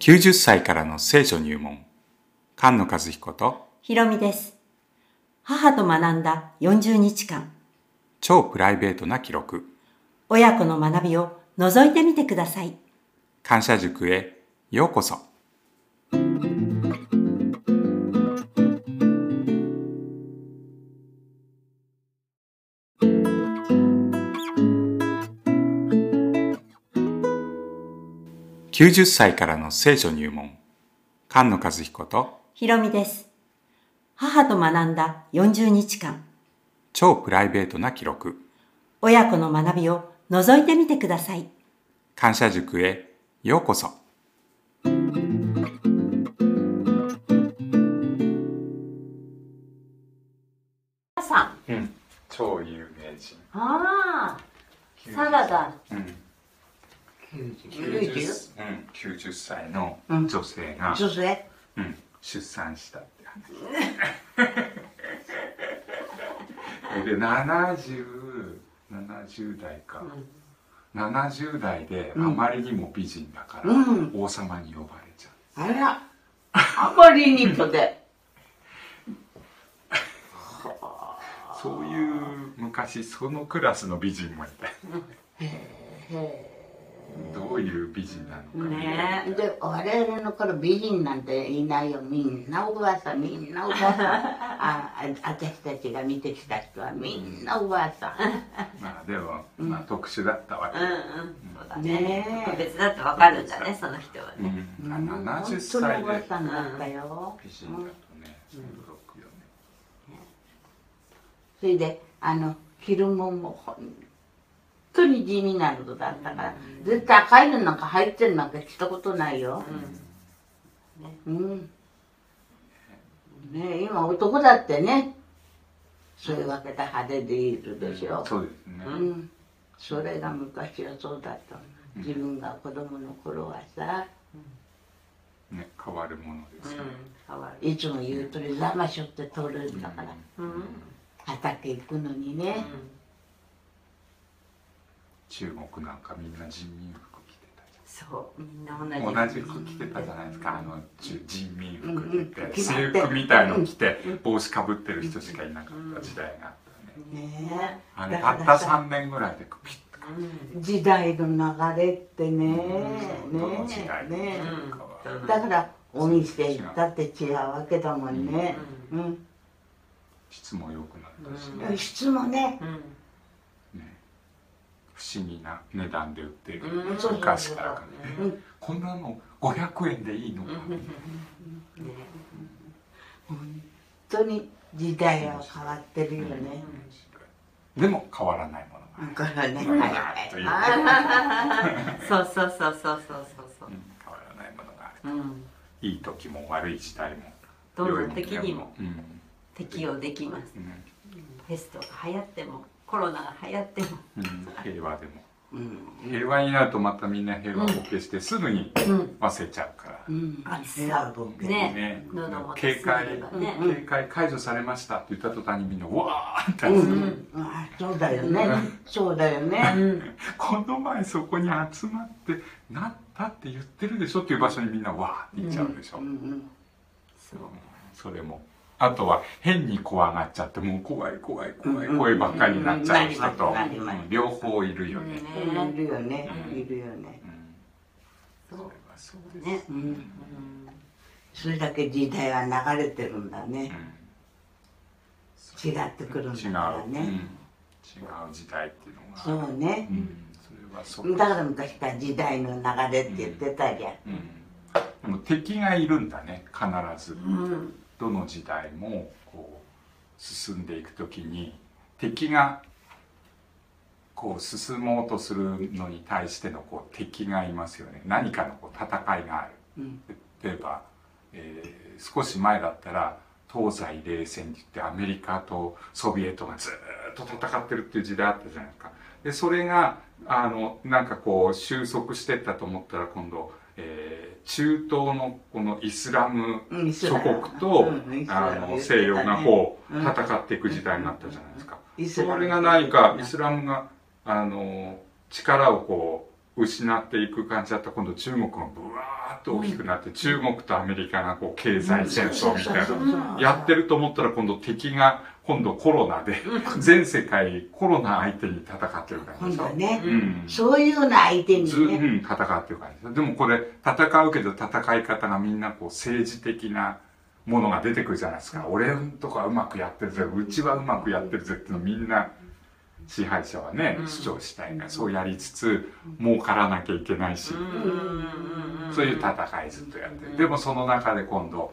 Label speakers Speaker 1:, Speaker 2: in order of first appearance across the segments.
Speaker 1: 90歳からの聖書入門菅野和彦と
Speaker 2: ひろみです。母と学んだ40日間、
Speaker 1: 超プライベートな記録
Speaker 2: 親子の学びを覗いてみてください。
Speaker 1: 感謝塾へようこそ90歳からの聖書入門菅野和彦と
Speaker 2: ひろみです。母と学んだ40日間、
Speaker 1: 超プライベートな記録
Speaker 2: 親子の学びを覗いてみてください。
Speaker 1: 感謝塾へようこそ
Speaker 2: さん。
Speaker 1: うん超有名人
Speaker 2: ああ、サラダ。
Speaker 1: うん
Speaker 2: 90、
Speaker 1: 歳の女性が、
Speaker 2: 女性
Speaker 1: うん、出産したって話で7070代か、70代であまりにも美人だから、
Speaker 3: うん
Speaker 1: 王様に呼ばれちゃう
Speaker 3: あら、あまりにとで。
Speaker 1: そういう昔そのクラスの美人もいてどういう美人なのか
Speaker 3: ねえ。で、我々の頃美人なんていないよ。みんなおばあさん、みんなおばあさん。あ、あ私たちが見てきた人はみんなおばあさん。
Speaker 1: まあでも、まあ、特殊だったわけ、
Speaker 2: うんうん。そうだね。
Speaker 3: ねえ
Speaker 2: 特別だってわかるんだね、その人は
Speaker 1: う
Speaker 2: ね。
Speaker 1: ん、あ70
Speaker 3: 本当に
Speaker 1: 歳
Speaker 3: おばあ
Speaker 1: で
Speaker 3: さんだったよ。
Speaker 1: 美人だとね驚くよね、
Speaker 3: それで、あの、着るもんも本当に地味なのだったから、絶対赤いのなんか入ってるなんか着たことないよ。うん。ねえ今男だってね、そういうわけで派手でいるでしょ。
Speaker 1: そうですね、
Speaker 3: うん。それが昔はそうだったの。自分が子供の頃はさ、
Speaker 1: ね変わるものですよ、
Speaker 2: 変わる。
Speaker 3: いつも言うとりざましょって取るんだから、
Speaker 2: うん。
Speaker 3: 畑行くのにね。
Speaker 1: 中国なんかみんな人民服着てたじ
Speaker 2: そう、みんな同じ。
Speaker 1: 服着てた。じゃないですか。あの中人民服ってて
Speaker 3: うんうん
Speaker 1: 制服みたいの着て帽子かぶってる人しかいなかった時代があったね
Speaker 3: ねえ。
Speaker 1: あたった
Speaker 3: からさ
Speaker 1: 3年ぐらいでピッと
Speaker 3: 時代の流れってね、
Speaker 1: どの時代
Speaker 3: ねね
Speaker 1: のかは
Speaker 3: だからお店行ったって違うわけだもんね。うん。
Speaker 1: 質も良くなったしね,、
Speaker 3: 質もね、
Speaker 2: うん。
Speaker 1: ね不思議な値段で売ってる、
Speaker 2: うん。
Speaker 1: 昔からかね、
Speaker 3: うん。
Speaker 1: こんなの500円でいいのか、
Speaker 3: 本当に時代は変わってるよね。
Speaker 1: でも変わらないものが。
Speaker 3: ね、
Speaker 1: ある、
Speaker 3: はい。
Speaker 1: という
Speaker 2: そうそうそうそうそうそう。
Speaker 1: うん。変わらないものがある
Speaker 2: そう。うん。
Speaker 1: いい時も悪い時代も
Speaker 2: どんな時にも
Speaker 1: うん。
Speaker 2: 適用できます。
Speaker 1: うん。
Speaker 2: ペストが流行っても、コロナが流行っても。
Speaker 1: うん平和でも
Speaker 3: うん。
Speaker 1: 平和になるとまたみんな平和ボケしてすぐに
Speaker 2: うん。
Speaker 1: 忘れちゃうから、
Speaker 3: うん。
Speaker 2: あ
Speaker 3: 部屋ボケ
Speaker 2: ね喉元
Speaker 1: 警戒警戒解除されましたって言った途端にみんなうわーって、
Speaker 3: うんうん。あそうだよね。そうだよね。
Speaker 2: うん。
Speaker 1: この前そこに集まってなったって言ってるでしょっていう場所にみんなわーって行っちゃうでしょ、
Speaker 3: うんうん。
Speaker 2: そう。
Speaker 1: それもあとは変に怖がっちゃってもう怖い怖い怖い
Speaker 3: うん
Speaker 1: 声ばっかりになっちゃう人と、両方いるよね、
Speaker 3: いるよね。いるよね。
Speaker 1: うん、それはそうです、
Speaker 2: ね。
Speaker 3: それだけ時代は流れてるんだね。違ってくるんだ
Speaker 1: 違う、
Speaker 3: から
Speaker 1: うん、違う
Speaker 3: ね。
Speaker 1: 時代っていうのが。
Speaker 3: そうね。
Speaker 1: う。ん、それはそう。
Speaker 3: だから昔から時代の流れって言ってたじゃん。
Speaker 1: うん、でも敵がいるんだね必ず。
Speaker 2: うん。
Speaker 1: どの時代もこう進んでいく時に敵がこう進もうとするのに対してのこう敵がいますよね。何かのこう戦いがある。
Speaker 3: うん。
Speaker 1: 例えば、えー少し前だったら東西冷戦って言ってアメリカとソビエトがずーっと戦ってるっていう時代あったじゃないですか。でそれがあのなんかこう収束してったと思ったら今度、えー中東のこのイスラム諸国と、あの西洋がこう
Speaker 3: うん。
Speaker 1: 戦っていく時代になったじゃないですか、それが何かイスラムがあの力をこう失っていく感じだったら今度中国がブワーッと大きくなって、中国とアメリカがこう経済戦争みたいなやってると思ったら今度敵が今度コロナで全世界コロナ相手に戦ってる感じでし
Speaker 3: ね、
Speaker 1: うん。
Speaker 3: そういうの相手に
Speaker 1: ず、う
Speaker 3: ね、
Speaker 1: ん、戦ってる感じでもこれ戦うけど戦い方がみんなこう政治的なものが出てくるじゃないですか。俺んとかうまくやってるぜ。うちはうまくやってるぜってのみんな支配者はね主張したいからそうやりつつ儲からなきゃいけないし。そういう戦いずっとやってる。でもその中で今度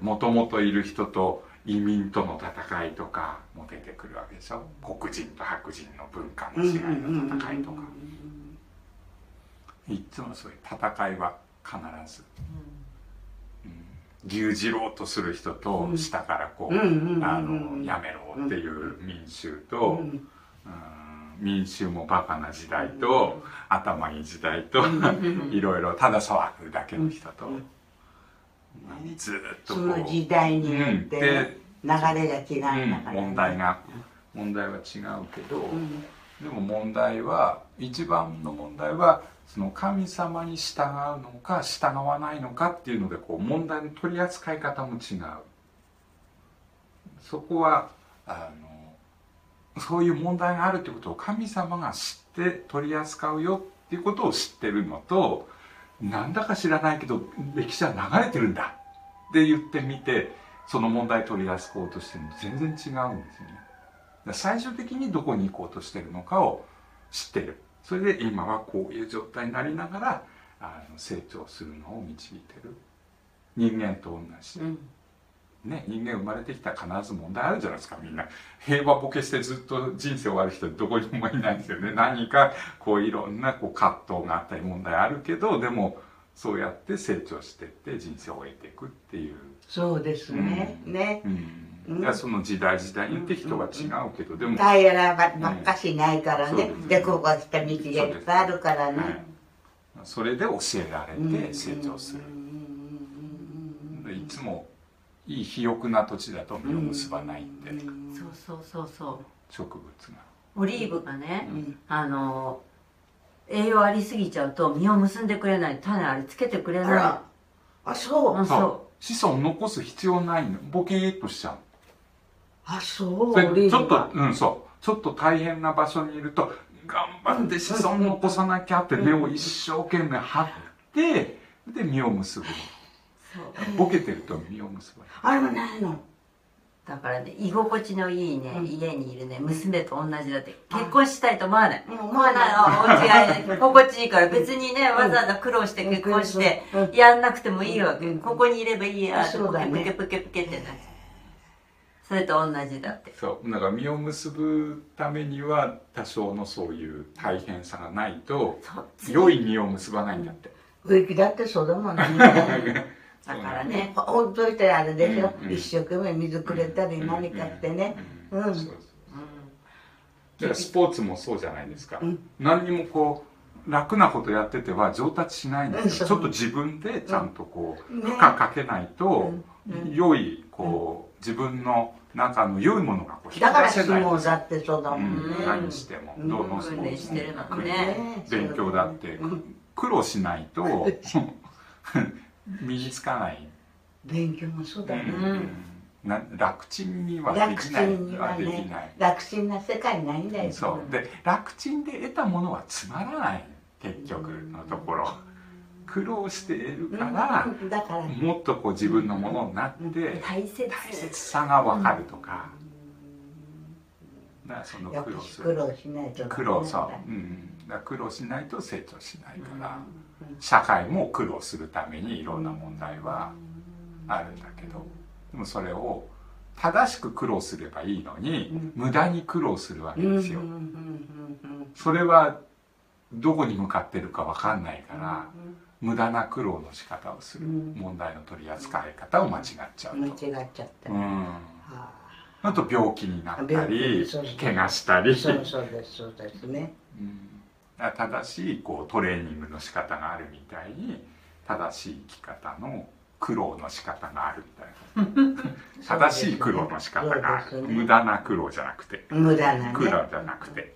Speaker 1: もともといる人と移民との戦いとかも出てくるわけでしょ？黒人と白人の文化の違いの戦いとか。いつもそういう戦いは必ず、うん、牛耳ろうとする人と下からこう、あのやめろっていう民衆と、うん。民衆もバカな時代と、頭いい時代と、いろいろただ騒ぐだけの人と、ずっとこ
Speaker 3: そうの時代によって流れが違うんだから、
Speaker 1: 問題が問題は違うけど、でも問題は一番の問題はその神様に従うのか従わないのかっていうのでこう問題の取り扱い方も違う。そこはあのそういう問題があるってことを神様が知って取り扱うよっていうことを知ってるのとなんだか知らないけど歴史は流れてるんだ。って言ってみてその問題取り出こうとしても全然違うんですよね。最終的にどこに行こうとしてるのかを知ってる。それで今はこういう状態になりながらあの成長するのを導いてる。人間と同じ、うん。ね、人間生まれてきたら必ず問題あるじゃないですかみんな。平和ボケしてずっと人生終わる人どこにもいないんですよね。何かこういろんなこう葛藤があったり問題あるけどでもそうやって成長してって人生を終えていくっていう。
Speaker 3: そうですね、うん、ね、
Speaker 1: うん、うん、その時代時代によって人は違うけど、でも。
Speaker 3: 平らばっかしないからね、でここした道がいっぱいあるからね、
Speaker 1: それで教えられて成長する、いつもいい肥沃な土地だと実を結ばないん。で、
Speaker 2: そうそうそうそう。
Speaker 1: 植物が。
Speaker 2: オリーブがね、あの栄養ありすぎちゃうと実を結んでくれない。種あれつけてくれない。
Speaker 3: あそう。
Speaker 2: あそう。
Speaker 1: 子孫残す必要ないの。ボケーっとしちゃう。
Speaker 3: あそう。
Speaker 1: ちょっとうんそう。ちょっと大変な場所にいると頑張って子孫残さなきゃって根を一生懸命張ってで実を結ぶボケてると実を結ぶ
Speaker 3: あれもないの。
Speaker 2: だからね居心地のいいね、うん、家にいるね娘と同じだって結婚したいと思わない、
Speaker 3: うん、
Speaker 2: 思わない。お家が 心地いいから別にねわざわざ苦労して結婚してやんなくてもいいわけ、ここにいればいいやってプケプケプケプケってなそれと同じだって。
Speaker 1: そう。だから実を結ぶためには多少のそういう大変さがないと良い実を結ばないんだって。
Speaker 3: 植木だってそうだもんね
Speaker 2: だ。からね
Speaker 3: ほっといたらあれでしょ、うん、一生懸命水くれたり何かしてね。うん、うん、
Speaker 1: スポーツもそうじゃないですか、うん、何にもこう楽なことやってては上達しないんですよ、ちょっと自分でちゃんとこう、負荷かけないと、良いこう自分の中の良いものがこう
Speaker 3: 引き出せないだから相撲だってそうだもんね、
Speaker 1: 何しても、どのスポーツ
Speaker 2: も、ね、
Speaker 1: 勉強だって、苦労しないと 身につかない。
Speaker 3: 勉強もそうだね、
Speaker 1: な楽ちんにはできない。
Speaker 3: 楽はできない。楽ちんな世界ないんだよ。
Speaker 1: そう。で楽ちんで得たものはつまらない結局のところ。苦労して得るから,、
Speaker 3: だから。
Speaker 1: もっとこう自分のものになって
Speaker 2: 大切。
Speaker 1: 大切さが分かるとか、だからその苦労する。
Speaker 3: 苦労しないと
Speaker 1: 苦労そう、うん、だ苦労しないと成長しないから、社会も苦労するためにいろんな問題はあるんだけどでもそれを正しく苦労すればいいのに、無駄に苦労するわけですよ。それはどこに向かってるか分かんないから、無駄な苦労の仕方をする、問題の取り扱い方を間違っちゃうと。
Speaker 3: 間違っちゃった、
Speaker 1: うん。あ。と病気になったり怪我したり。
Speaker 3: そうそうですそうですね、
Speaker 1: うん、正しいこうトレーニングの仕方があるみたいに正しい生き方の苦労の仕方があるみたいな。正しい苦労の仕方がある、ね、無駄な苦労じゃなくて。
Speaker 3: 無駄な、ね、
Speaker 1: 苦労じゃなくて、
Speaker 2: ね、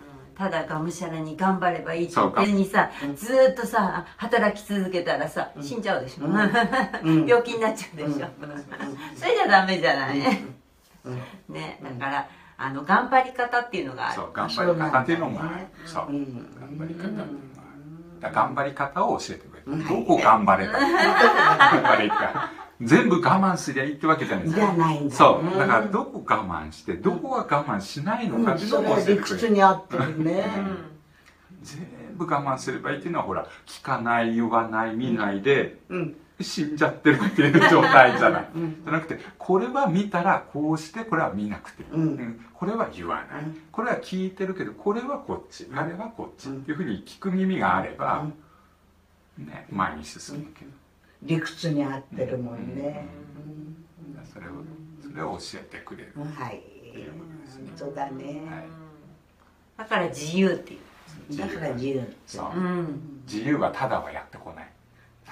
Speaker 2: う。ん、ただがむしゃらに頑張ればいいって
Speaker 1: そうか。
Speaker 2: 言ってにさずーっとさ働き続けたらさ死んじゃうでしょ、病気になっちゃうでしょ、それじゃダメじゃない、ねだからあの頑張り方っていうのがある。
Speaker 1: そう頑張り方。っていうのもあるそう。
Speaker 3: うん。
Speaker 1: 頑張り方っていうのがある。頑張り方を教えてくれるどこ頑張ればいい頑張れか。全部我慢すりゃいいってわけじゃないです
Speaker 3: じゃないんだ。
Speaker 1: そう。だからどこ我慢してどこは我慢しないのかっていうのも教えてくれる
Speaker 3: 屈に合ってるね。
Speaker 1: 全部我慢すればいいっていうのはほら聞かない言わない見ないで
Speaker 3: うん
Speaker 1: 死んじゃってるっていう状態じゃない、じゃなくてこれは見たらこうしてこれは見なくていい、
Speaker 3: うん
Speaker 1: う。ん。これは言わない、
Speaker 3: うん。
Speaker 1: これは聞いてるけどこれはこっち、あれはこっちっていうふうに聞く耳があれば、ね、前に進むけど、
Speaker 3: 理屈に合ってるもんね。
Speaker 1: それをそれを教えてくれる、
Speaker 3: うん。はい。そうだね。
Speaker 1: はい。
Speaker 2: だから自由っていう。
Speaker 3: だ。から自由
Speaker 1: そう、
Speaker 2: うん。
Speaker 1: 自由はただはやってこない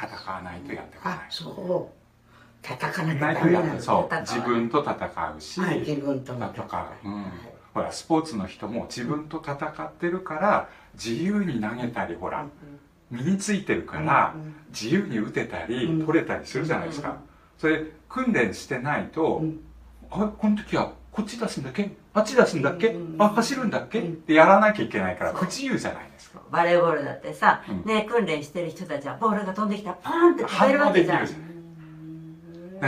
Speaker 1: 戦わないとやってこない。
Speaker 3: あそう。叩かな
Speaker 1: いとやってそう。
Speaker 2: 戦わ
Speaker 1: 自分と戦うし、
Speaker 3: はい自分との
Speaker 1: 戦う、うん、ほらスポーツの人も自分と戦ってるから自由に投げたりほら身についてるから
Speaker 3: うん
Speaker 1: 自由に打てたり
Speaker 3: うん
Speaker 1: 取れたりするじゃないですか。それ訓練してないと
Speaker 3: うん。
Speaker 1: あこの時はこっち出すんだっけ？あっち出すんだっけ？
Speaker 3: うん
Speaker 1: あ走るんだっけ？
Speaker 3: うん
Speaker 1: ってやらなきゃいけないから不自由じゃないですか
Speaker 2: バレーボールだってさ、
Speaker 1: うん。
Speaker 2: ね訓練してる人たちはボールが飛んできた。らパーンって飛べるわけじゃん。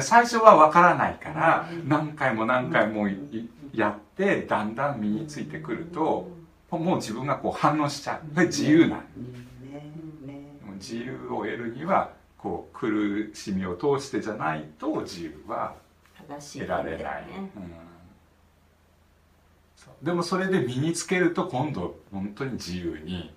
Speaker 1: 最初は分からないから何回も何回もいやってだんだん身についてくるともう自分がこう反応しちゃう。で自由な自由を得るにはこう苦しみを通してじゃないと自由は
Speaker 2: 正しい
Speaker 1: 得られない、
Speaker 2: ね
Speaker 1: うん。そうでもそれで身につけると今度本当に自由に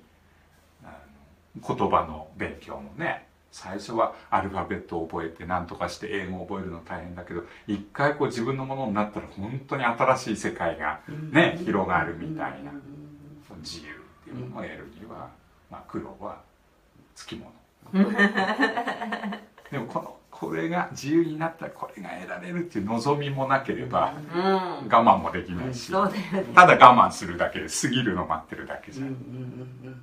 Speaker 1: 言葉の勉強もね最初はアルファベットを覚えて何とかして英語を覚えるの大変だけど一回こう自分のものになったら本当に新しい世界がね広がるみたいな自由っていうものを得るには、まあ、苦労はつきもの。でもこのこれが自由になったらこれが得られるっていう望みもなければ
Speaker 2: うん。
Speaker 1: 我慢もできないしただ我慢するだけで過ぎるの待ってるだけじゃ
Speaker 3: うん。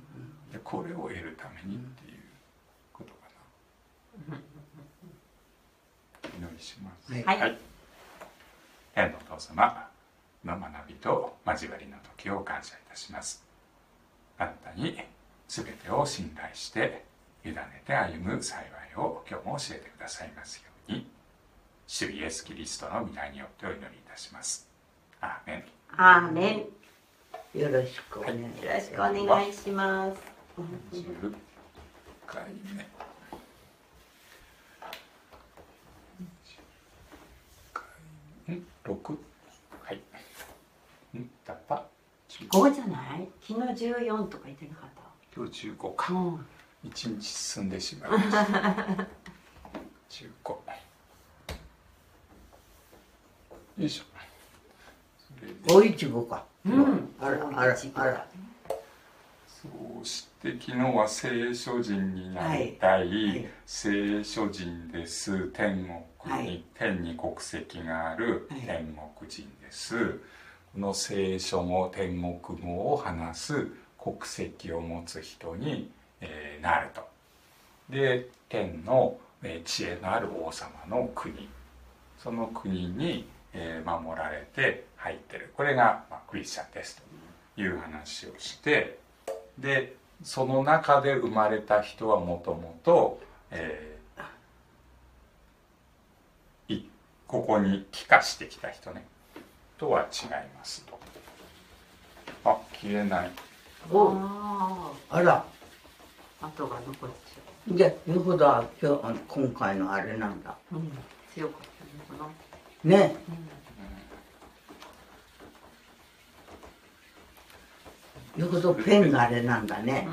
Speaker 1: でこれを得るためにっていうことかな。お祈りします。
Speaker 3: はい。
Speaker 2: はい。
Speaker 1: 天のお父様の学びと交わりの時を感謝いたします。あなたに全てを信頼して委ねて歩む幸いを今日も教えてくださいますように。主イエス・キリストの皆によってお祈りいたします。アーメン。
Speaker 2: アーメン。
Speaker 3: よろしくお願い
Speaker 2: よろしくお願いします。
Speaker 1: 10回目。ん6はい。ん。だった。
Speaker 2: 5じゃない？昨日14とか言ってなかっ
Speaker 1: 今日15
Speaker 2: た
Speaker 1: か。
Speaker 2: うん
Speaker 1: 一日進んでしまいました。15よいしょ。
Speaker 3: おいちごか。
Speaker 2: うん。
Speaker 3: あらあらあら。
Speaker 1: そうして昨日は聖書人になりたい、
Speaker 3: はい。はい。
Speaker 1: 聖書人です。天国に、
Speaker 3: はい。
Speaker 1: 天に国籍がある
Speaker 3: はい。
Speaker 1: 天国人です、この聖書語天国語を話す国籍を持つ人に、えーなると。で天の、えー知恵のある王様の国。その国に、えー守られて入ってる。これが、まあ、クリスチャンですという話をして。でその中で生まれた人はもともとここに帰化してきた人ね。とは違いますと。あ消えない。
Speaker 3: お
Speaker 2: あ
Speaker 3: あら。
Speaker 2: あ跡が残っちゃ
Speaker 3: じゃあよほどは今日今回のあれなんだ。
Speaker 2: ううん強かったの。かな
Speaker 3: ねよほどペンがあれなんだね。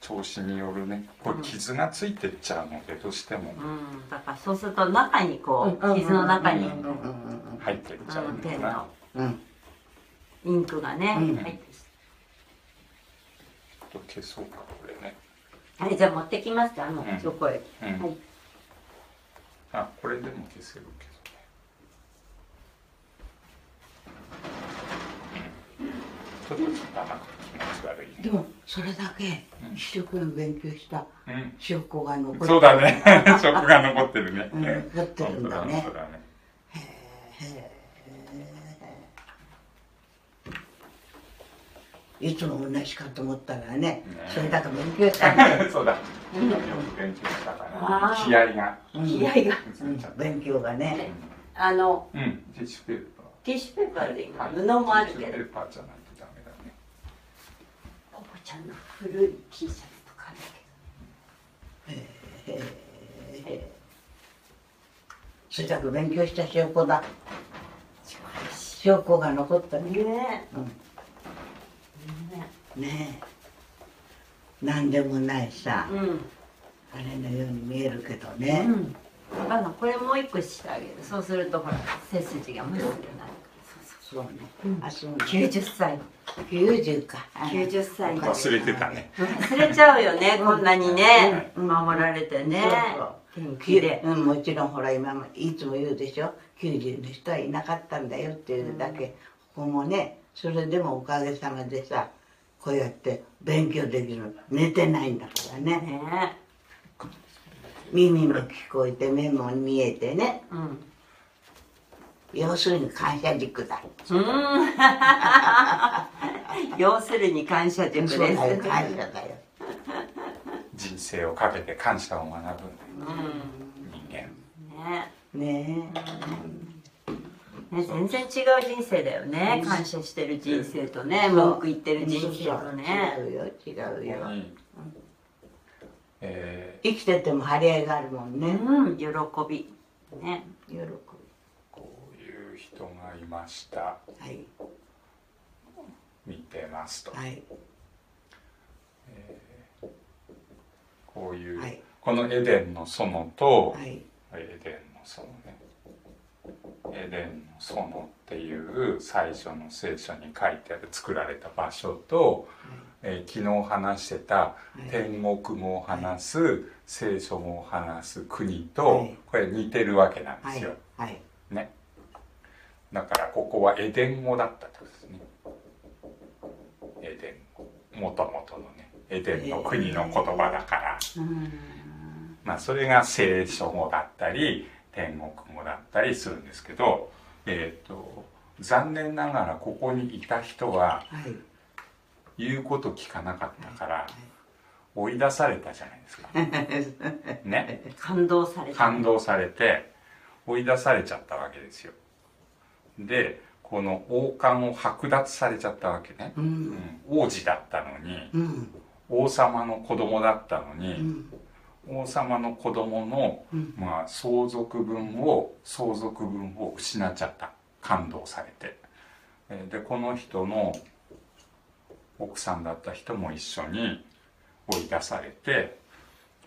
Speaker 1: 調子によるね。これ傷がついてっちゃうのでどうしても。
Speaker 2: うん、うん、だからそうすると中にこう傷の中に
Speaker 3: うんうんうん。
Speaker 1: 入ってっちゃう
Speaker 2: うん
Speaker 1: のかな。
Speaker 2: ペンの。
Speaker 3: うん。うん
Speaker 2: インクがね
Speaker 3: うん。
Speaker 2: 入って
Speaker 1: ちょっと消そうか。こ
Speaker 2: あれじゃあ持ってきます。かあの
Speaker 1: うん。
Speaker 2: チョコレー
Speaker 1: うん、
Speaker 2: トはい。
Speaker 1: あこれでも消せるけどちょっと
Speaker 3: でもそれだけ一生懸命勉強した
Speaker 1: うん。
Speaker 3: 証拠が残ってる。
Speaker 1: そうだね。証拠が残ってるね、
Speaker 3: うん残ってるんだね。
Speaker 1: だね
Speaker 3: いつも同じかと思ったらね
Speaker 1: ね。
Speaker 3: それだけ勉強したんだよ
Speaker 1: そうだ。よく勉強したから。
Speaker 2: あー。
Speaker 1: 気合が。
Speaker 3: うん。
Speaker 2: 気合が。
Speaker 3: うん。勉強がね。
Speaker 2: あの
Speaker 1: うん。ティッシュペーパ
Speaker 2: ティッシュペーパーで今
Speaker 1: ー
Speaker 2: 布もあるけど
Speaker 1: ティッシュペーパーじゃないとダメだね。
Speaker 2: ポポちゃんの古い T シャツとかある
Speaker 3: それだけ勉強した証拠だ。
Speaker 2: けど
Speaker 3: 証拠が残ったね。
Speaker 2: ね
Speaker 3: うん。
Speaker 2: えね
Speaker 3: ねえ何でもないさ。
Speaker 2: えうん。
Speaker 3: あれのように見えるけど
Speaker 2: う
Speaker 3: ね、
Speaker 2: ん。あのこれもう一個してあげる。そうするとほら背筋がまっすぐになるから。そう
Speaker 3: そう。ね、
Speaker 2: うん。
Speaker 3: あそうね。
Speaker 2: そう90歳
Speaker 3: 90か。
Speaker 2: 90歳。の
Speaker 1: 忘れてたね。
Speaker 2: 忘れちゃうよねこんなにね。
Speaker 3: うん。
Speaker 2: 守られてね。
Speaker 3: そう
Speaker 2: 元気で。
Speaker 3: うん、もちろんほら今もいつも言うでしょ。90の人はいなかったんだよっていうだけ、ここもねそれでもおかげさまでさこうやって勉強できる。寝てないんだからね。
Speaker 2: ね
Speaker 3: 耳も聞こえて目も見えてね。
Speaker 2: うん。
Speaker 3: 要するに感謝軸だ。
Speaker 2: うん。要するに感謝塾です。
Speaker 3: そうだよ感謝だよ。
Speaker 1: 人生をかけて感謝を学ぶ
Speaker 2: うん。
Speaker 1: 人間。
Speaker 2: ね
Speaker 3: ね
Speaker 2: ね、全然違う人生だよね。感謝してる人生とね文句言ってる人生とね。
Speaker 3: 違うよ違うよ。
Speaker 1: にえ
Speaker 3: 生きてても張り合いがあるもんね。
Speaker 2: うん。喜び。ね。
Speaker 3: 喜び。
Speaker 1: ーこういう人がいました。
Speaker 3: はい。
Speaker 1: 見てますと。
Speaker 3: はい。
Speaker 1: こういう、
Speaker 3: はい。
Speaker 1: このエデンの園と、
Speaker 3: はい。
Speaker 1: エデンの園。ねエデンの園っていう最初の聖書に書いてある作られた場所と、えー昨日話してた
Speaker 3: い
Speaker 1: 天国語を話す、聖書語を話す国と、
Speaker 3: はい。
Speaker 1: これ似てるわけなんで
Speaker 3: はい
Speaker 1: すよ、
Speaker 3: はい。
Speaker 1: ね。だからここはエデン語だったってことですね。エデン語もともとのねエデンの国の言葉だから、
Speaker 3: うん。
Speaker 1: まあそれが聖書語だったり天国語だったりするんですけどえっ、と残念ながらここにいた人は
Speaker 3: はい。
Speaker 1: 言うこと聞かなかったから追い出されたじゃないですか。ね。
Speaker 2: 感動された。
Speaker 1: 感動されて追い出されちゃったわけですよ。でこの王冠を剥奪されちゃったわけね、
Speaker 3: う
Speaker 1: うん。ん王子だったのに
Speaker 3: うん。
Speaker 1: 王様の子供だったの
Speaker 3: う
Speaker 1: に、
Speaker 3: ん
Speaker 1: 王様の子供の、
Speaker 3: うん。
Speaker 1: まあ、相続分を相続分を失っちゃった。感動されて。えーでこの人の奥さんだった人も一緒に追い出されて、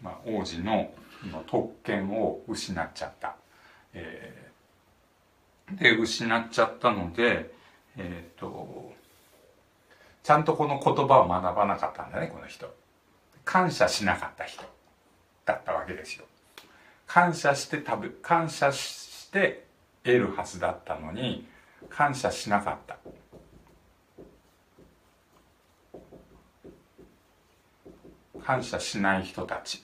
Speaker 1: まあ、王子のの特権を失っちゃった、えーで失っちゃったのでえっ、とちゃんとこの言葉を学ばなかったんだねこの人。感謝しなかった人だったわけですよ。感謝して食べ感謝して得るはずだったのに感謝しなかった。感謝しない人たち、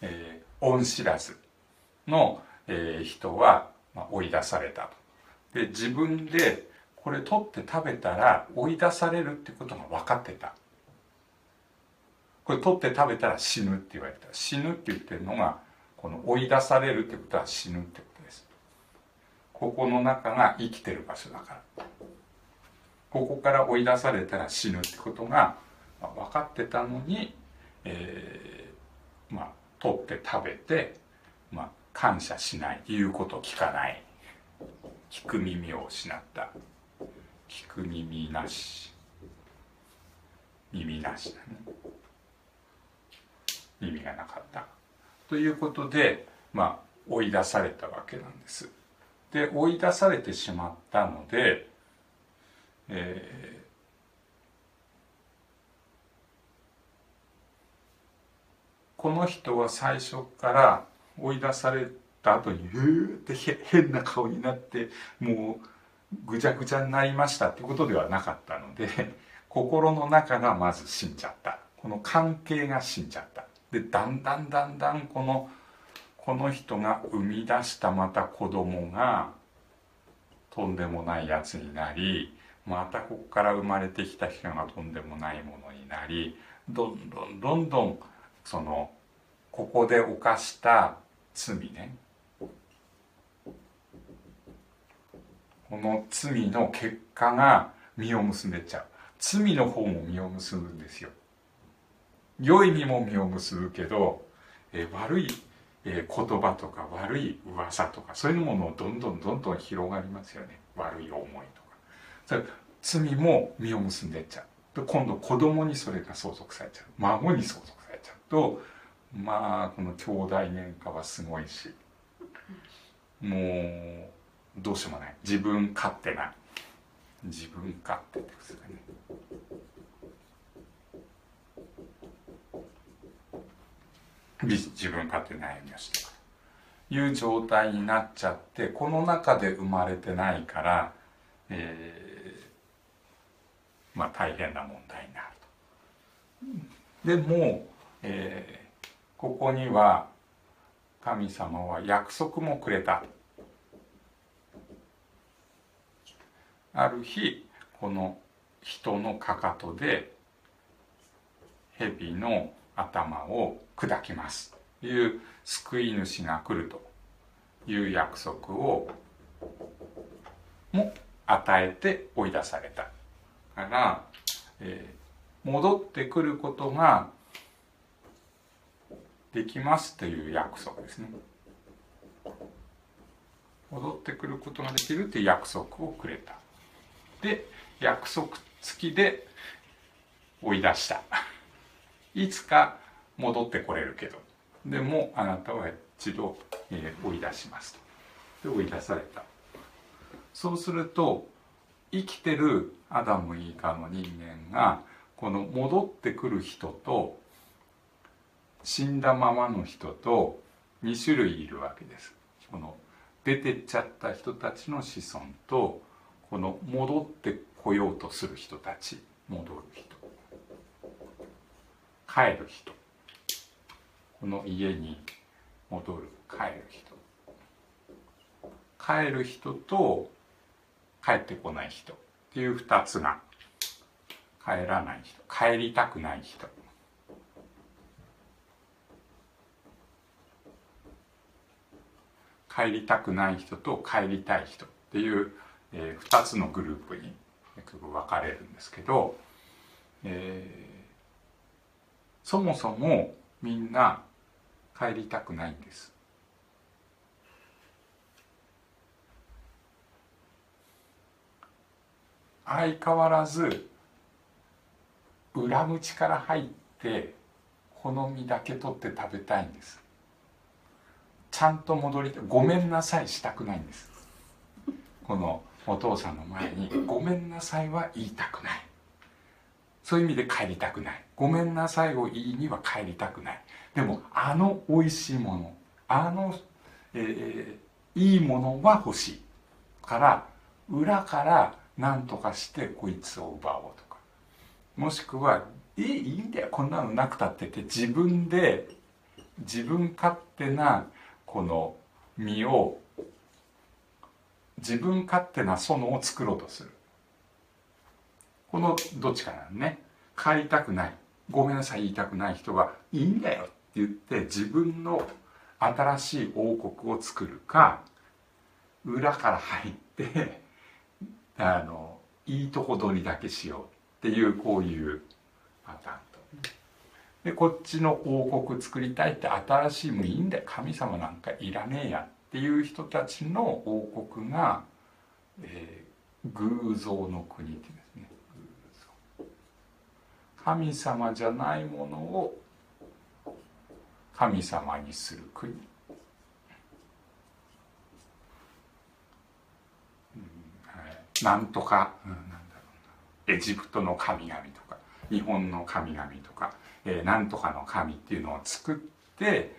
Speaker 1: えー恩知らずの、えー人は、まあ、追い出されたと。で自分でこれ取って食べたら追い出されるってことが分かってた。これ取って食べたら死ぬって言われた。死ぬって言ってるのがこの追い出されるってことは死ぬってことです。ここの中が生きてる場所だから。ここから追い出されたら死ぬってことが分かってたのに、えーまあ取って食べて、まあ、感謝しない言うこと聞かない。聞く耳を失った。聞く耳なし。耳なしだね。意味がなかった。ということでまあ追い出されたわけなんです。で追い出されてしまったので、えーこの人は最初から追い出された後にうーって変な顔になってもうぐちゃぐちゃになりましたってことではなかったので心の中がまず死んじゃった。この関係が死んじゃった。でだんだんだんだんこのこの人が生み出したまた子供がとんでもないやつになりまたここから生まれてきた人がとんでもないものになりどんどんどんどんそのここで犯した罪ね。この罪の結果が実を結んでっちゃう。罪の方も実を結ぶんですよ。良い実も実を結ぶけど、え、悪い、え、言葉とか悪い噂とかそういうものをどんどんどんどん広がりますよね。悪い思いとか。罪も実を結んでっちゃう。で今度子供にそれが相続されちゃう。孫に相続されちゃうとまあこの兄弟喧嘩はすごいしもうどうしようもない。自分勝手な。自分勝手ってですかね。自分勝手な歩みをしていくという状態になっちゃってこの中で生まれてないから、えー、まあ大変な問題になると。でも、えー、ここには神様は約束もくれた。ある日この人のかかとで蛇の頭を砕きます。という救い主が来るという約束をも与えて追い出された。から、えー、戻ってくることができますという約束ですね。戻ってくることができるという約束をくれた。で約束付きで追い出した。いつか戻ってこれるけど。でもあなたは一度、えー、追い出しますと。で追い出された。そうすると生きてるアダム以下の人間がこの戻ってくる人と死んだままの人と2種類いるわけです。この出てっちゃった人たちの子孫とこの戻ってこようとする人たち戻る人。帰る人。の家に戻る帰る人。帰る人と帰ってこない人っていう二つが帰らない人帰りたくない人。帰りたくない人と帰りたい人っていうえー、2つのグループに分かれるんですけど、えー、そもそもみんな帰りたくないんです。相変わらず裏口から入って好みだけ取って食べたいんです。ちゃんと戻りたい。ごめんなさいしたくないんです。このお父さんの前に「ごめんなさい」は言いたくない。そういう意味で帰りたくない「ごめんなさい」を言いには帰りたくない。でもあの美味しいものあの、えー、いいものは欲しい。から裏から何とかしてこいつを奪おうとか。もしくは「えいいんだよ。こんなのなくたって」って自分で自分勝手なこの身を自分勝手な園を作ろうとする。このどっちかなのね。帰りたくない。ごめんなさい。言いたくない人はいいんだよ。言って自分の新しい王国を作るか裏から入ってあのいいとこ取りだけしようっていうこういうパターンと。でこっちの王国作りたいって新しいもういいんだよ。神様なんかいらねえやっていう人たちの王国が、えー、偶像の国っていうんですね。神様じゃないものを神様にする国、うん、なんとか、うん、なんだろうな。エジプトの神々とか日本の神々とか、えー、なんとかの神っていうのを作って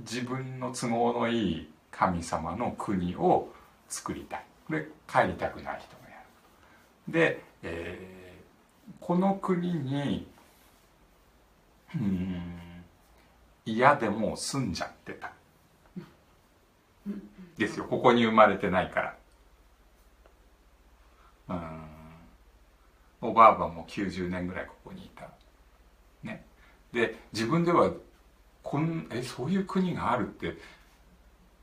Speaker 1: 自分の都合のいい神様の国を作りたい。で帰りたくない人がやる。で、えー、この国にうん嫌でも住んじゃってた。ですよ。ここに生まれてないから。うん。おばあばも90年ぐらいここにいた。ね。で自分ではこんえそういう国があるって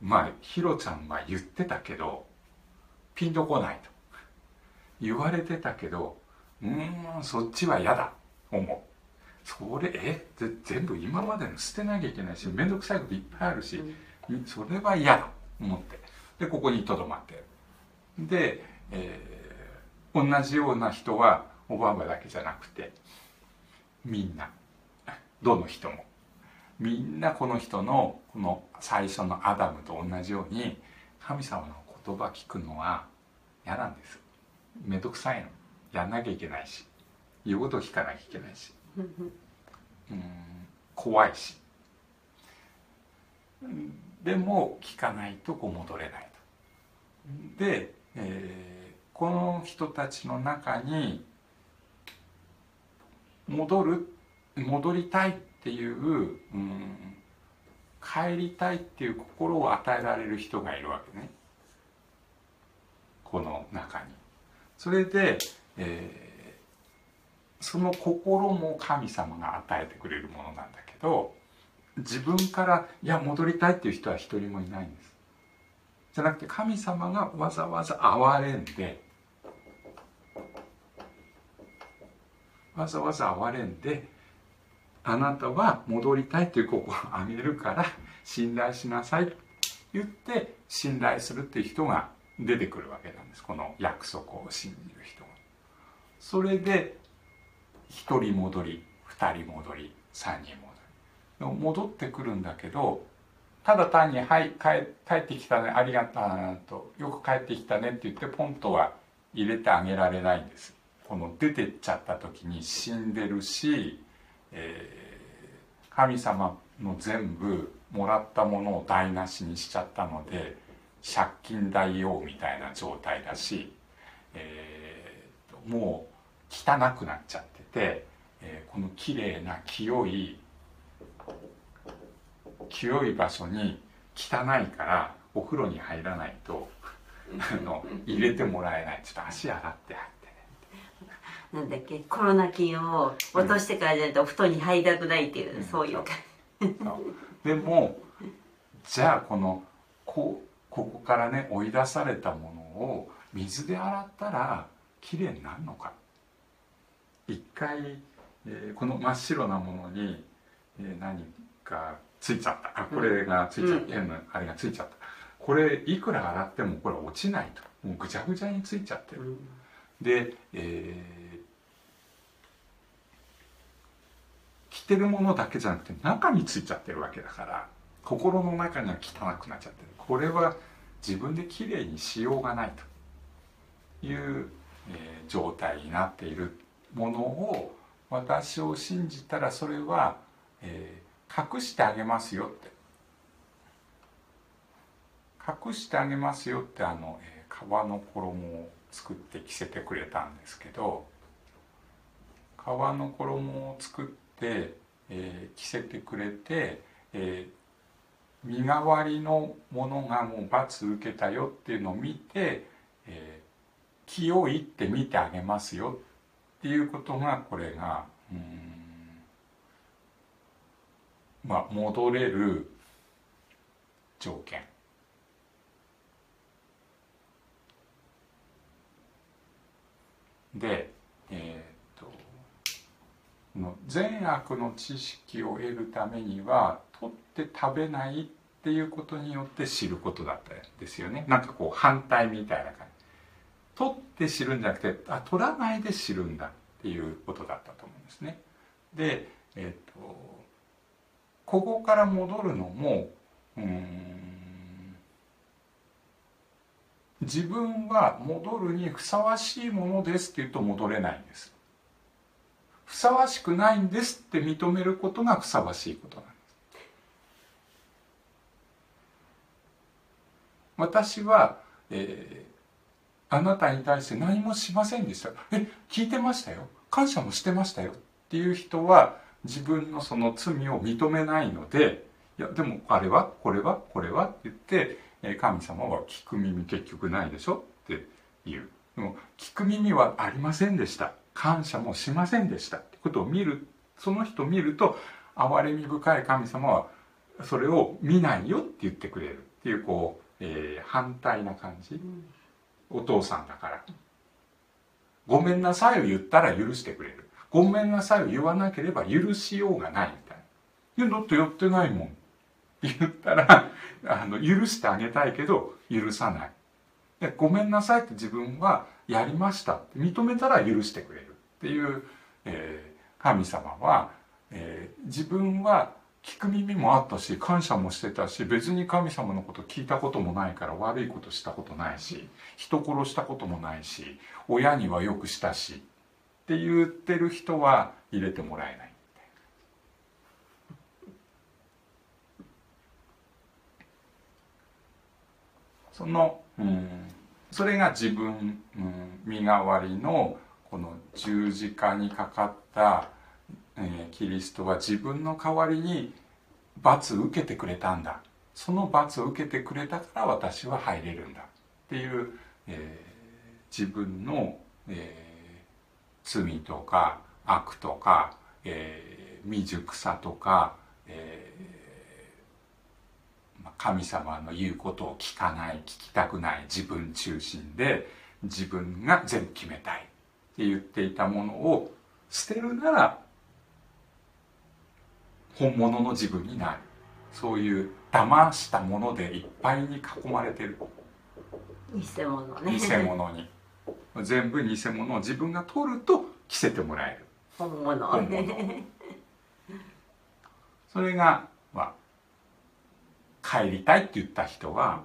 Speaker 1: まあひろちゃんは言ってたけどピンとこないと。言われてたけどうんそっちは嫌だ。思うそれえ？全部今までの捨てなきゃいけないし面倒くさいこといっぱいあるし、うん、それは嫌だ思って。でここにとどまってる。で、えー、同じような人はオバマだけじゃなくてみんなどの人も。みんなこの人のこの最初のアダムと同じように神様の言葉聞くのは嫌なんです。めんどくさいの。やんなきゃいけないし言うことを聞かなきゃいけないしうん怖いし。でも聞かないとこう戻れないと。で、えー、この人たちの中に戻る戻りたいっていう、うん、帰りたいっていう心を与えられる人がいるわけね。この中に。それで、えー、その心も神様が与えてくれるものなんだけど自分からいや戻りたいっていう人は一人もいないんです。じゃなくて神様がわざわざ憐れんでわざわざ憐れんであなたは戻りたいという心をあげるから信頼しなさい言って信頼するっていう人が出てくるわけなんですこの約束を信じる人が。それで一人戻り二人戻り三人戻り戻ってくるんだけどただ単に「はい帰ってきたねありがとう」と「よく帰ってきたね」って言ってポンとは入れてあげられないんです。この出てっちゃった時に死んでるし、えー、神様の全部もらったものを台無しにしちゃったので借金大王みたいな状態だし、えー、もう汚くなっちゃってて、えー、この綺麗な清い清い場所に汚いからお風呂に入らないとあの入れてもらえない。ちょっと足洗って入って
Speaker 2: ね。なんだっけ？コロナ菌を落としてからじゃないとお布団に入りたくないっていう、うん、そういう感
Speaker 1: じでもじゃあこのこうここからね追い出されたものを水で洗ったらきれいになるのか一回、えー、この真っ白なものに、えー、何かついちゃった。あこれがついちゃった、変、うん、なあれがついちゃった。これいくら洗ってもこれ落ちないと。もうぐちゃぐちゃについちゃってる、うん、で、えー、着てるものだけじゃなくて中についちゃってるわけだから心の中には汚くなっちゃってる。これは自分できれいにしようがないという、えー、状態になっているものを私を信じたらそれは、えー、隠してあげますよって。隠してあげますよってあの、えー、革の衣を作って着せてくれたんですけど革の衣を作って、えー、着せてくれて、えー、身代わりのものがもう罰受けたよっていうのを見て、えー、清いって見てあげますよっていうことがこれがうんまあ戻れる条件。で、えー、っとの善悪の知識を得るためには取って食べないっていうことによって知ることだったんですよねなんかこう反対みたいな感じ取って知るんじゃなくてあ取らないで知るんだっていうことだったと思うんですね。でえっ、とここから戻るのもうん自分は戻るにふさわしいものですって言うと戻れないんです。ふさわしくないんですって認めることがふさわしいことなんです。私は、えー、あなたに対して何もしませんでした。え、聞いてましたよ。感謝もしてましたよ。っていう人は自分のその罪を認めないのでいやでもあれはこれはこれはって言って神様は聞く耳結局ないでしょ。って言う。でも聞く耳はありませんでした。感謝もしませんでした。ってことを見るその人を見ると憐れみ深い神様はそれを見ないよって言ってくれる。っていうこう、えー、反対な感じ、お父さんだから。ごめんなさいを言ったら許してくれる。ごめんなさいを言わなければ許しようがないみたいな。いやだってやってないもん。って言ったらあの許してあげたいけど許さない。でごめんなさいって自分はやりました認めたら許してくれるっていう、えー、神様は、えー、自分は聞く耳もあったし感謝もしてたし別に神様のこと聞いたこともないから悪いことしたことないし人殺したこともないし親にはよくしたしって言ってる人は入れてもらえない。その、うん、それが自分、うん、身代わりのこの十字架にかかった、え、キリストは自分の代わりに罰を受けてくれたんだ。その罰を受けてくれたから私は入れるんだっていう、えー、自分の、えー、罪とか悪とか、えー、未熟さとか、えー神様の言うことを聞かない聞きたくない自分中心で自分が全部決めたいって言っていたものを捨てるなら本物の自分になる。そういう騙したものでいっぱいに囲まれてる。
Speaker 2: 偽物ね。
Speaker 1: 偽物に。全部偽物を自分が取ると着せてもらえる。
Speaker 2: 本物。
Speaker 1: 本物。それが帰りたいって言った人は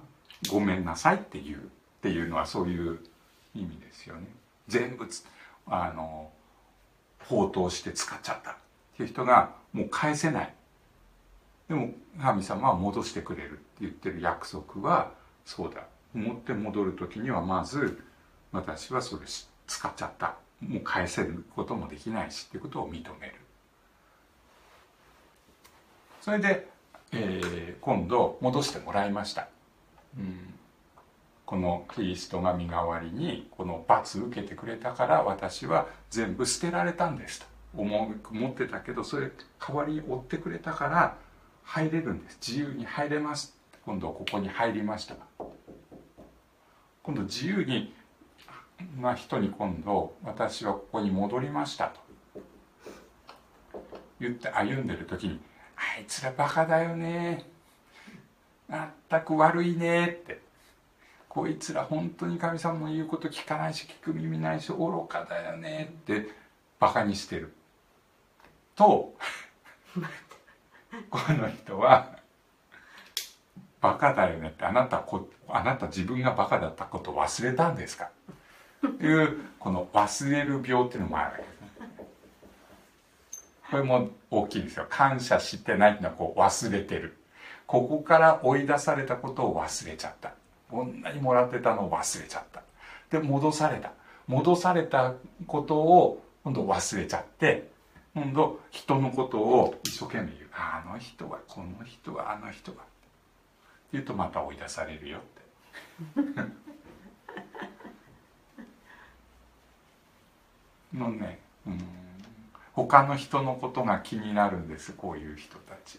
Speaker 1: ごめんなさいって言う。っていうのはそういう意味ですよね。全部あの放蕩して使っちゃった。っていう人がもう返せない。でも神様は戻してくれるって言ってる約束はそうだ。持って戻る時にはまず私はそれ使っちゃった。もう返せることもできないしっていうことを認める。それでえー、今度戻してもらいました、うん、このキリストが身代わりにこの罰受けてくれたから私は全部捨てられたんですと。思ってたけどそれ代わりに追ってくれたから入れるんです。自由に入れます。今度ここに入りました。今度自由にな人に今度私はここに戻りましたと。言って歩んでる時にあいつらバカだよね。まったく悪いね。って。こいつら本当に神様の言うこと聞かないし聞く耳ないし愚かだよね。ってバカにしてる。とこの人はバカだよねってあなたこあなた自分がバカだったこと忘れたんですか？っていうこの忘れる病っていうのもあるわけですこれも大きいですよ。感謝してないっていうのはこう忘れてる。ここから追い出されたことを忘れちゃった。こんなにもらってたのを忘れちゃった。で戻された。戻されたことを今度忘れちゃって今度人のことを一生懸命言う。あの人はこの人はあの人は。って言うとまた追い出されるよって。のねうん。他の人のことが気になるんですこういう人たち、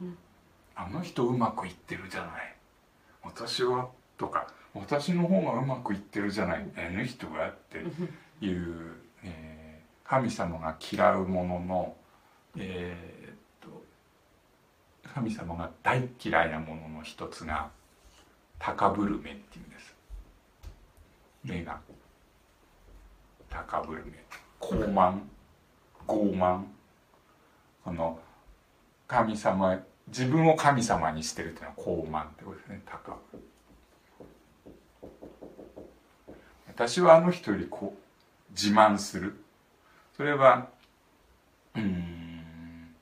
Speaker 1: うん、あの人うまくいってるじゃない。私はとか私の方がうまくいってるじゃない。あの人は？っていう、えー、神様が嫌うものの、えー、っと神様が大嫌いなものの一つが高ぶる目っていうんです。目が高ぶる目。高慢傲慢。この神様自分を神様にしてるっていうのは傲慢ってことですね。高く私はあの人よりこう自慢する。それはうん。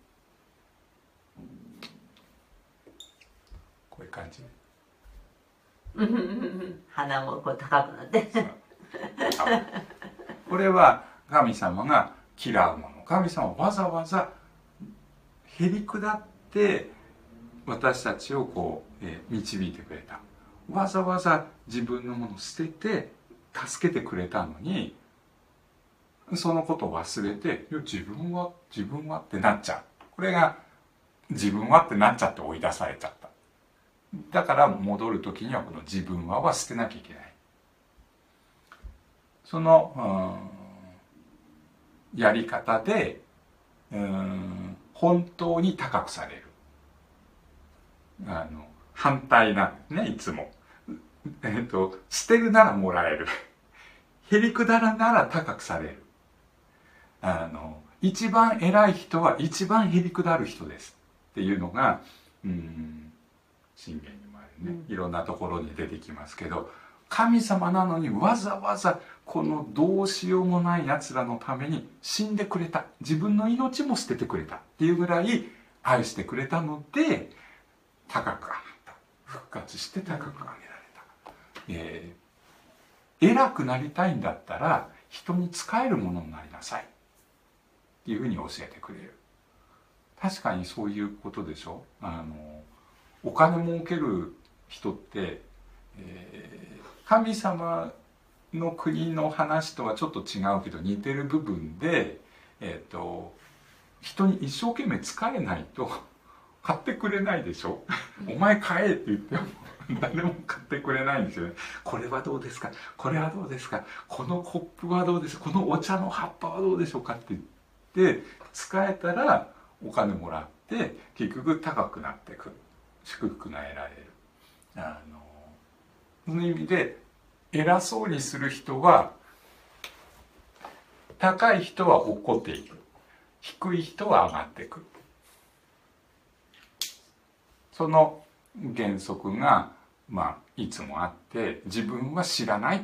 Speaker 1: こういう感じ。
Speaker 2: 鼻もこう高くなって。
Speaker 1: これは神様が嫌うもの。神様はわざわざへりくだって私たちをこう、えー、導いてくれた。わざわざ自分のものを捨てて助けてくれたのにそのことを忘れて自分は自分はってなっちゃう。これが自分はってなっちゃって追い出されちゃった。だから戻る時にはこの自分はは捨てなきゃいけない。その、やり方で本当に高くされる。あの反対なんですねいつも、えっと捨てるならもらえる。へりくだらなら高くされる。あの一番偉い人は一番へりくだる人ですっていうのがうん信玄にもあるね、いろんなところに出てきますけど神様なのにわざわざこのどうしようもない奴らのために死んでくれた。自分の命も捨ててくれたっていうぐらい愛してくれたので高く上がった。復活して高く上げられた、えー、偉くなりたいんだったら人に仕えるものになりなさいいうふうに教えてくれる。確かにそういうことでしょ？あのお金儲ける人って、えー、神様の国の話とはちょっと違うけど似てる部分で、えーと、人に一生懸命使えないと 買ってくれないでしょ？お前買えって言っても誰も買ってくれないんですよね。これはどうですか？これはどうですか？このコップはどうです？かこのお茶の葉っぱはどうでしょうか？って言って使えたらお金もらって結局高くなってくる。祝福が得られる。あのその意味で偉そうにする人は高い人は落っこっていく。低い人は上がってくその原則がまあいつもあって自分は知らないっ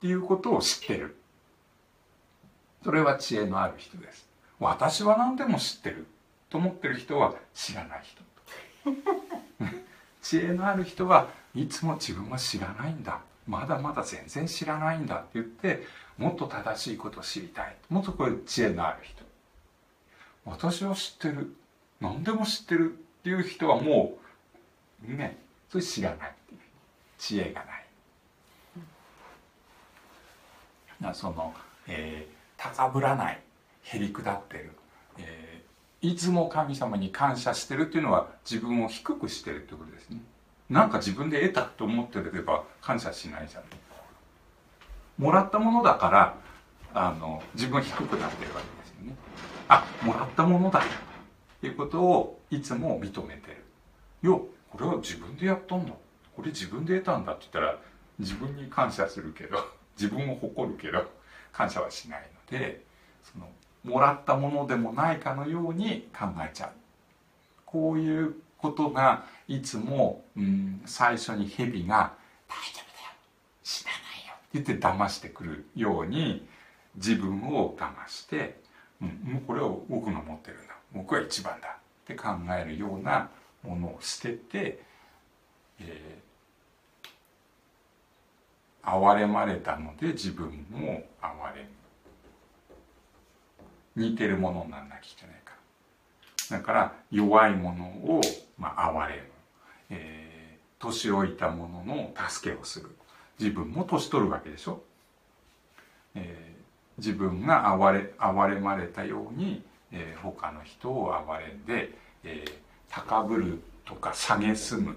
Speaker 1: ていうことを知ってる。それは知恵のある人です。私は何でも知ってると思ってる人は知らない人。知恵のある人はいつも自分は知らないんだ。まだまだ全然知らないんだって言ってもっと正しいことを知りたい。もっとこれ知恵のある人。私は知ってる。何でも知ってるっていう人はもうねそれ知らない。知恵がない。その、えー、高ぶらないへりくだってる、えー、いつも神様に感謝してるっていうのは自分を低くしてるってことですね。なんか自分で得たと思ってれば感謝しないじゃん。もらったものだからあの自分低くなってるわけですよね。あもらったものだっていうことをいつも認めてる。よこれは自分でやったんだ。これ自分で得たんだって言ったら自分に感謝するけど自分を誇るけど感謝はしないのでそのもらったものでもないかのように考えちゃう。こういうことがいつも、うん、最初に蛇が「大丈夫だよ死なないよ」って言って騙してくるように自分を騙して「うん、もうこれを僕が持ってるんだ僕は一番だ」って考えるようなものを捨てて、えー、憐れまれたので自分も憐れむ似てるものにならなきゃいけないから。だから弱いものをまあ、哀れむ、えー、年老いた者のの助けをする。自分も年取るわけでしょ、えー、自分が哀れ哀れまれたように、えー、他の人を憐れんで、えー、高ぶるとか蔑む。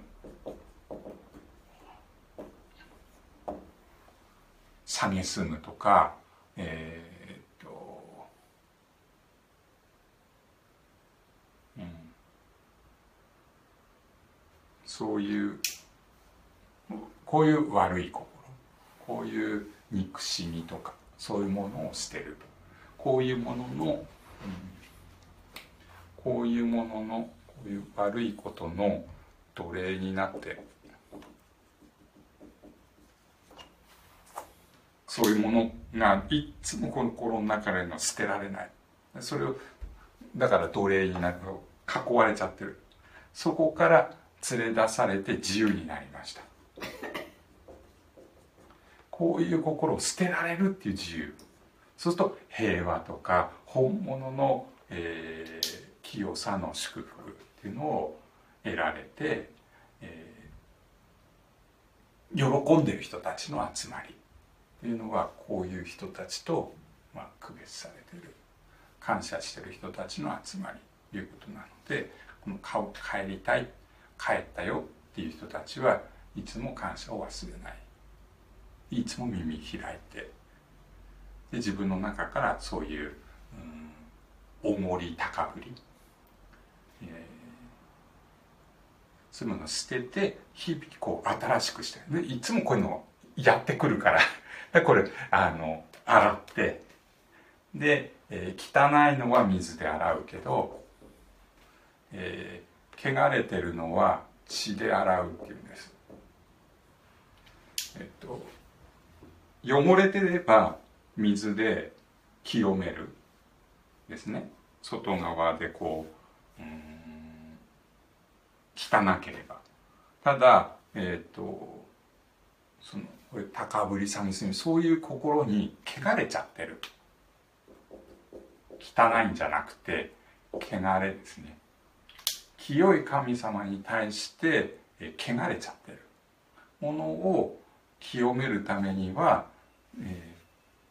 Speaker 1: 蔑むとか、えーそういうこういう悪い心。こういう憎しみとかそういうものを捨てるこういうものの、うん、こういうもののこういう悪いことの奴隷になってそういうものがいつもこの心の中での捨てられない。それをだから奴隷になる囲われちゃってる。そこから連れ出されて自由になりました。こういう心を捨てられるっていう自由。そうすると平和とか本物の、えー、清さの祝福っていうのを得られて、えー、喜んでる人たちの集まりっていうのはこういう人たちと、まあ、区別されてる。感謝してる人たちの集まりということなのでこの帰りたい帰ったよっていう人たちはいつも感謝を忘れない。いつも耳開いて。で自分の中からそういう、うん、おごり高ぶり、えー、そういうものを捨てて日々こう新しくして。でいつもこういうのをやってくるから。でこれあの洗って。で、えー、汚いのは水で洗うけど、え、汚れてるのは血で洗うっていうんです。えっと汚れてれば水で清めるですね。外側でこううん汚ければ。ただえっ、とそのこれ高ぶりさみすみそういう心に汚れちゃってる。汚いんじゃなくて汚れですね。清い神様に対して汚れちゃってる。ものを清めるためには、え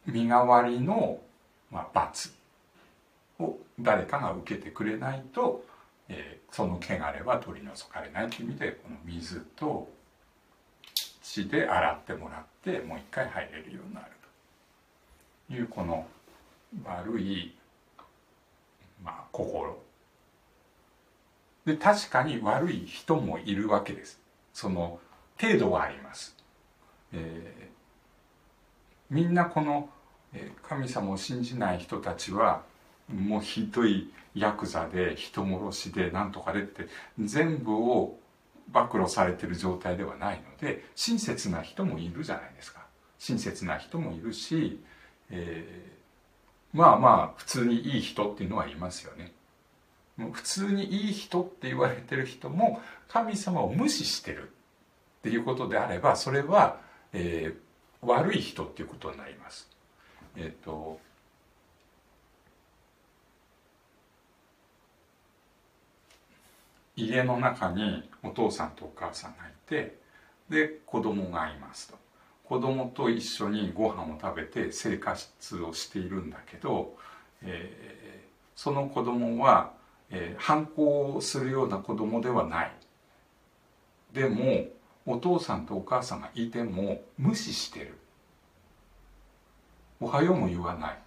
Speaker 1: ー、身代わりの、まあ、罰を誰かが受けてくれないと、えー、その汚れは取り除かれないという意味でこの水と血で洗ってもらってもう一回入れるようになるというこの悪い、まあ、心。で確かに悪い人もいるわけです。その程度はあります、えー、みんなこの神様を信じない人たちはもうひどいヤクザで人殺しで何とかでって全部を暴露されてる状態ではないので親切な人もいるじゃないですか。親切な人もいるし、えー、まあまあ普通にいい人っていうのはいますよね。普通にいい人って言われてる人も神様を無視してるっていうことであればそれは、えー、悪い人っていうことになります。えっ、ー、と家の中にお父さんとお母さんがいてで子供がいますと。子供と一緒にご飯を食べて生活をしているんだけど、えー、その子供は、えー、反抗するような子供ではない。でもお父さんとお母さんがいても無視してる。おはようも言わない。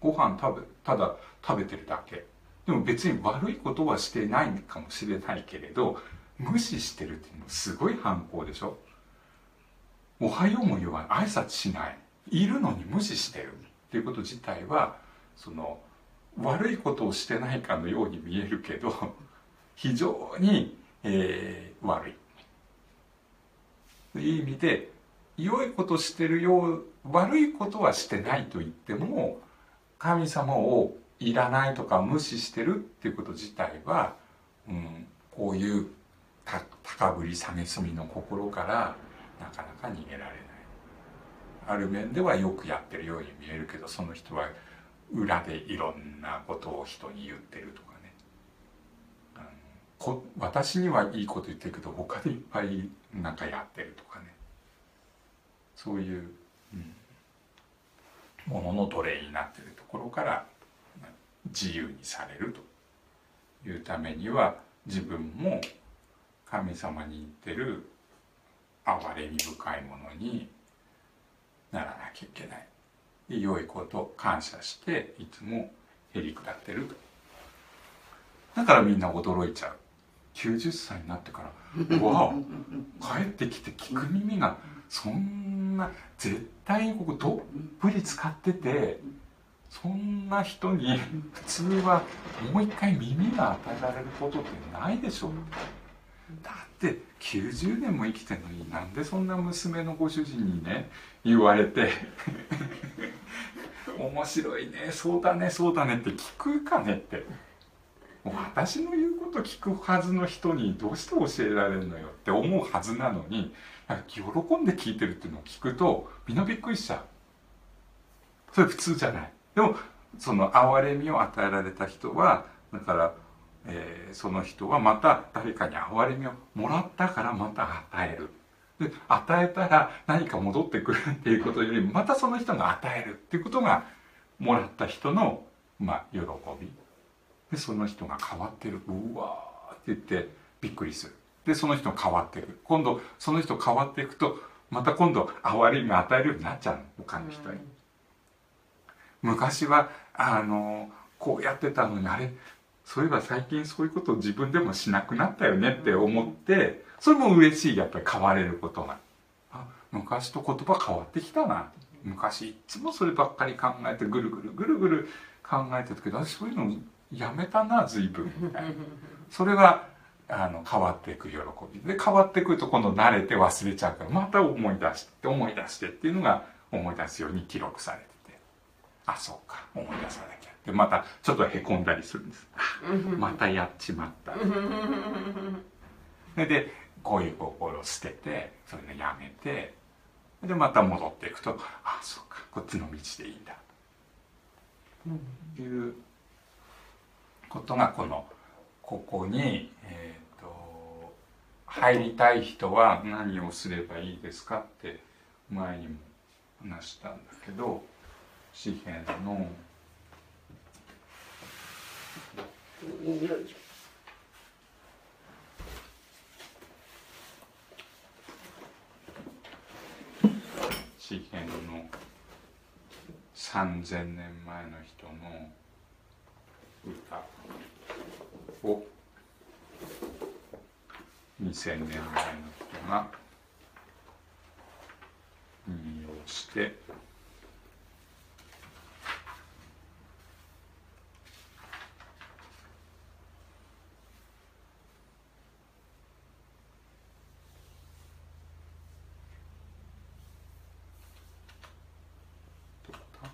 Speaker 1: ご飯食べただ食べてるだけ。でも別に悪いことはしてないかもしれないけれど無視してるっていうのはすごい反抗でしょ。おはようも言わない。挨拶しない。いるのに無視してる。っていうこと自体はその悪いことをしてないかのように見えるけど 非常に、えー、悪い。という意味で良いことしてるよう悪いことはしてないと言っても神様をいらないとか無視してるっていうこと自体は、うん、こういう高ぶり蔑みの心からなかなか逃げられない。ある面ではよくやってるように見えるけどその人は裏でいろんなことを人に言ってるとかね。こ私にはいいこと言ってるけど他でいっぱいなんかやってるとかね。そういう、うん、ものの奴隷になってるところから自由にされるというためには自分も神様に言ってる憐れみ深いものにならなきゃいけない。良いこと感謝していつもへり下ってる。とだからみんな驚いちゃう。90歳になってから「わお帰ってきて聞く耳がそんな絶対にここどっぷり使っててそんな人に普通はもう一回耳が与えられることってないでしょ。だって90年も生きてるのになんでそんな娘のご主人にね言われて 面白いねそうだねそうだねって聞くかねって。私の言うこと聞くはずの人にどうして教えられるのよって思うはずなのに喜んで聞いてるっていうのを聞くとみんなびっくりしちゃう。それ普通じゃない。でもその憐れみを与えられた人はだから、えーその人はまた誰かに憐れみをもらったからまた与える。で与えたら何か戻ってくるっていうことよりもまたその人が与えるっていうことがもらった人の、まあ、喜び。でその人が変わってるうわーって言ってびっくりする。でその人変わっていく今度その人変わっていくとまた今度憐れみを与えるようになっちゃうの他の人に、昔はあのこうやってたのにあれそういえば最近そういうことを自分でもしなくなったよねって思ってそれも嬉しいやっぱり変われることが。あ昔と言葉変わってきたな。昔いつもそればっかり考えてぐるぐるぐるぐる考えてたけど私そういうのやめたな随分みたいな。それがあの変わっていく喜び。で変わってくると今度慣れて忘れちゃうからまた思い出して思い出してっていうのが思い出すように記録されてて。あそうか。思い出さなきゃでまたちょっとへこんだりするんです。またやっちまった。でこういう心を捨ててそれでやめてでまた戻っていくとあそうかこっちの道でいいんだ。ということがこのここに、えー、と入りたい人は何をすればいいですかって前にも話したんだけど詩篇の詩篇の3000年前の人の歌を。2000年前の人が引用してどうだ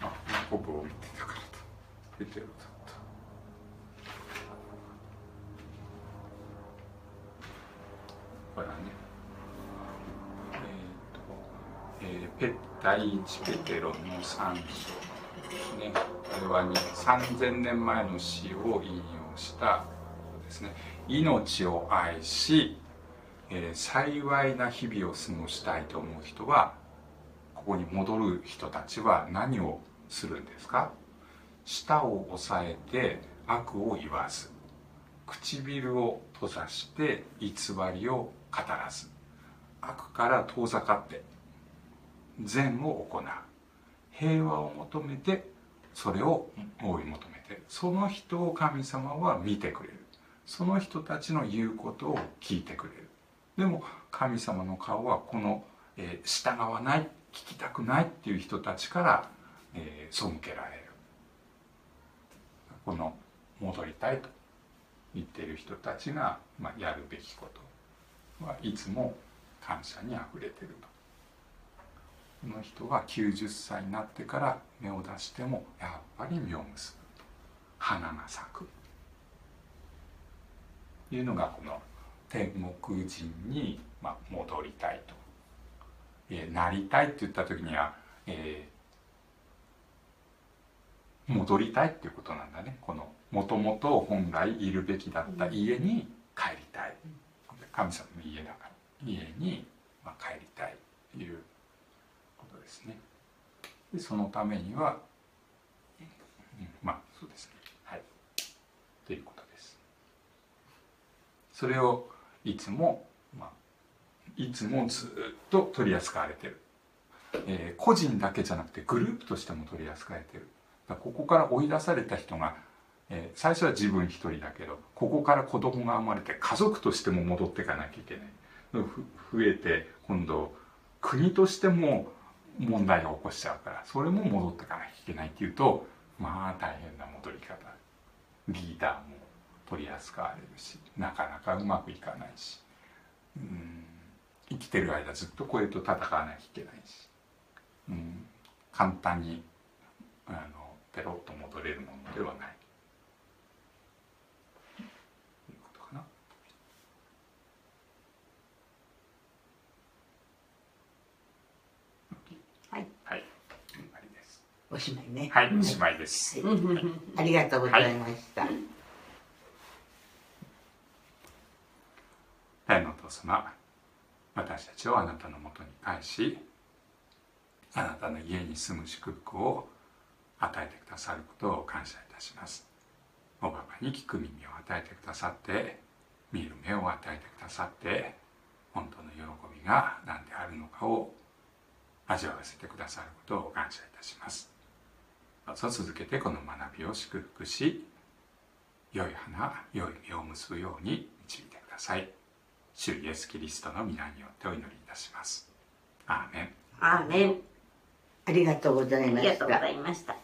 Speaker 1: あ、ヤコブを見てたからだ。ペテロだった。これはね。えっ、と、えーペ第一ペテロの三章ですね。これは3000年前の詩を引用したですね。命を愛し、えー幸いな日々を過ごしたいと思う人はここに戻る人たちは何をするんですか？舌を押さえて悪を言わず唇を閉ざして偽りを語らず悪から遠ざかって善を行う。平和を求めてそれを追い求めてその人を神様は見てくれる。その人たちの言うことを聞いてくれる。でも神様の顔はこの、えー従わない聞きたくないっていう人たちから、えー背けられる。この戻りたいと言っている人たちが、まあ、やるべきことはいつも感謝にあふれてると。この人は90歳になってから芽を出してもやっぱり実を結ぶ花が咲く。いうのがこの天国人に、まあ、戻りたいと、えーなりたいって言った時には、えー戻りたいっていうことなんだね。このもともと本来いるべきだった家に帰りたい。神様の家だから。家に、まあ、帰りたいというでそのためには、まあそうですね。はい。ということです。それをいつも、まあ、いつもずっと取り扱われてる、えー個人だけじゃなくてグループとしても取り扱われてる。ここから追い出された人が、えー最初は自分一人だけどここから子供が生まれて家族としても戻っていかなきゃいけない。増えて今度国としても問題を起こしちゃうからそれも戻ってかなきゃいけないっていうとまあ大変な戻り方。リーダーも取り扱われるしなかなかうまくいかないし。うん。生きてる間ずっとこれと戦わなきゃいけないし、うん、簡単にあのペロッと戻れるものではないということかな。
Speaker 2: はい
Speaker 1: はい、終わりです。
Speaker 3: おしまいね。
Speaker 1: はい、おしまいです。
Speaker 3: ありがとうございました、
Speaker 1: 天のお父様私たちをあなたのもとに返しあなたの家に住む祝福を与えてくださることを感謝いたします。おばばに聞く耳を与えてくださって見る目を与えてくださって本当の喜びが何であるのかを味わわせてくださることを感謝いたしますどうぞ続けてこの学びを祝福し良い花良い実を結ぶように導いてください。主イエス・キリストの皆によってお祈りいたします。アーメン。
Speaker 2: アーメン。
Speaker 3: ありがとうござい
Speaker 2: あ
Speaker 3: ました。
Speaker 2: りがとうございました